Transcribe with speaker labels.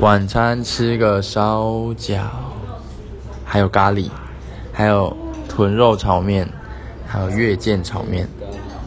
Speaker 1: 晚餐吃个烧饺还有咖喱还有豚肉炒面还有月见炒面。